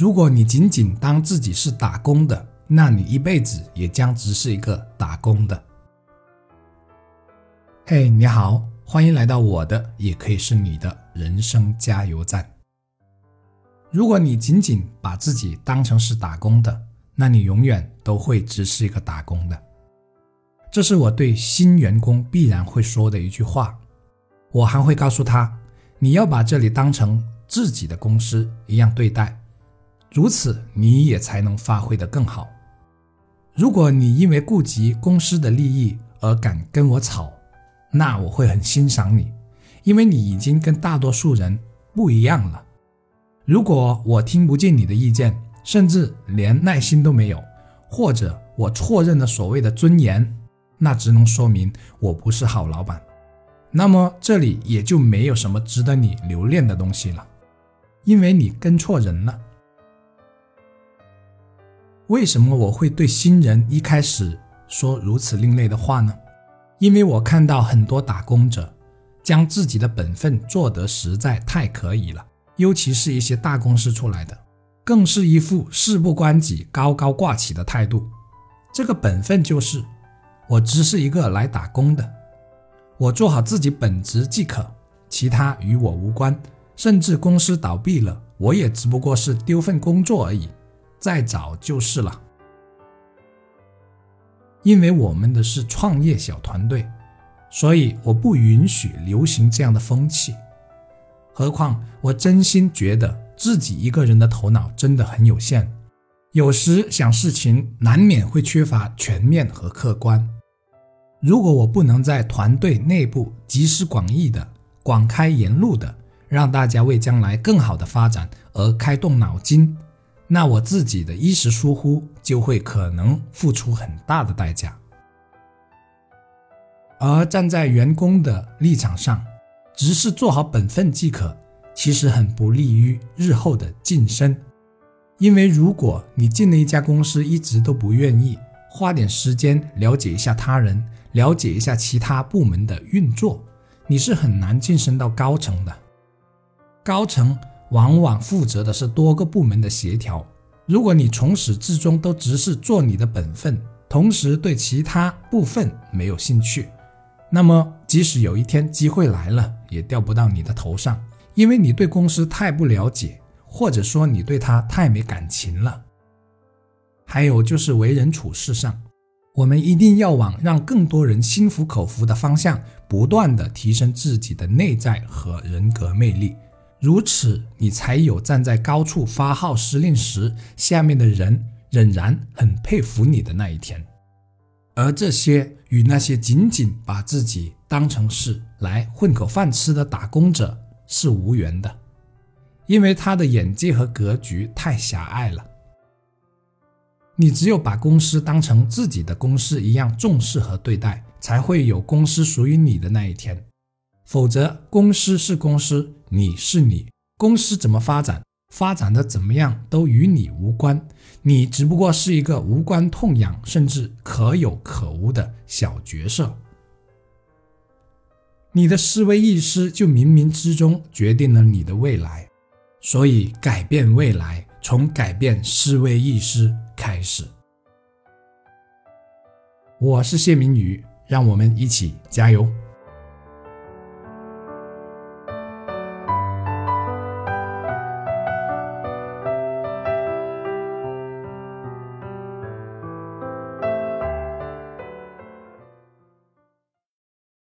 如果你仅仅当自己是打工的，那你一辈子也将只是一个打工的。嘿，你好，欢迎来到我的，也可以是你的人生加油站。如果你仅仅把自己当成是打工的，那你永远都会只是一个打工的。这是我对新员工必然会说的一句话。我还会告诉他，你要把这里当成自己的公司一样对待，如此你也才能发挥得更好。如果你因为顾及公司的利益而敢跟我吵，那我会很欣赏你，因为你已经跟大多数人不一样了。如果我听不进你的意见，甚至连耐心都没有，或者我错认了所谓的尊严，那只能说明我不是好老板。那么这里也就没有什么值得你留恋的东西了，因为你跟错人了。为什么我会对新人一开始说如此另类的话呢？因为我看到很多打工者将自己的本分做得实在太可以了。尤其是一些大公司出来的，更是一副事不关己、高高挂起的态度。这个本分就是，我只是一个来打工的，我做好自己本职即可，其他与我无关。甚至公司倒闭了，我也只不过是丢份工作而已，再找就是了。因为我们的是创业小团队，所以我不允许流行这样的风气。何况我真心觉得自己一个人的头脑真的很有限，有时想事情难免会缺乏全面和客观。如果我不能在团队内部集思广益的、广开言路的，让大家为将来更好的发展而开动脑筋，那我自己的一时疏忽就会可能付出很大的代价。而站在员工的立场上，只是做好本分即可，其实很不利于日后的晋升。因为如果你进了一家公司，一直都不愿意花点时间了解一下他人，了解一下其他部门的运作，你是很难晋升到高层的。高层往往负责的是多个部门的协调。如果你从始至终都只是做你的本分，同时对其他部分没有兴趣。那么，即使有一天机会来了，也掉不到你的头上，因为你对公司太不了解，或者说你对他太没感情了。还有就是为人处事上，我们一定要往让更多人心服口服的方向，不断的提升自己的内在和人格魅力，如此你才有站在高处发号施令时，下面的人仍然很佩服你的那一天。而这些与那些仅仅把自己当成是来混口饭吃的打工者是无缘的，因为他的眼界和格局太狭隘了。你只有把公司当成自己的公司一样重视和对待，才会有公司属于你的那一天。否则，公司是公司，你是你，公司怎么发展？发展的怎么样都与你无关，你只不过是一个无关痛痒，甚至可有可无的小角色。你的思维意识就冥冥之中决定了你的未来，所以改变未来从改变思维意识开始。我是谢明宇，让我们一起加油。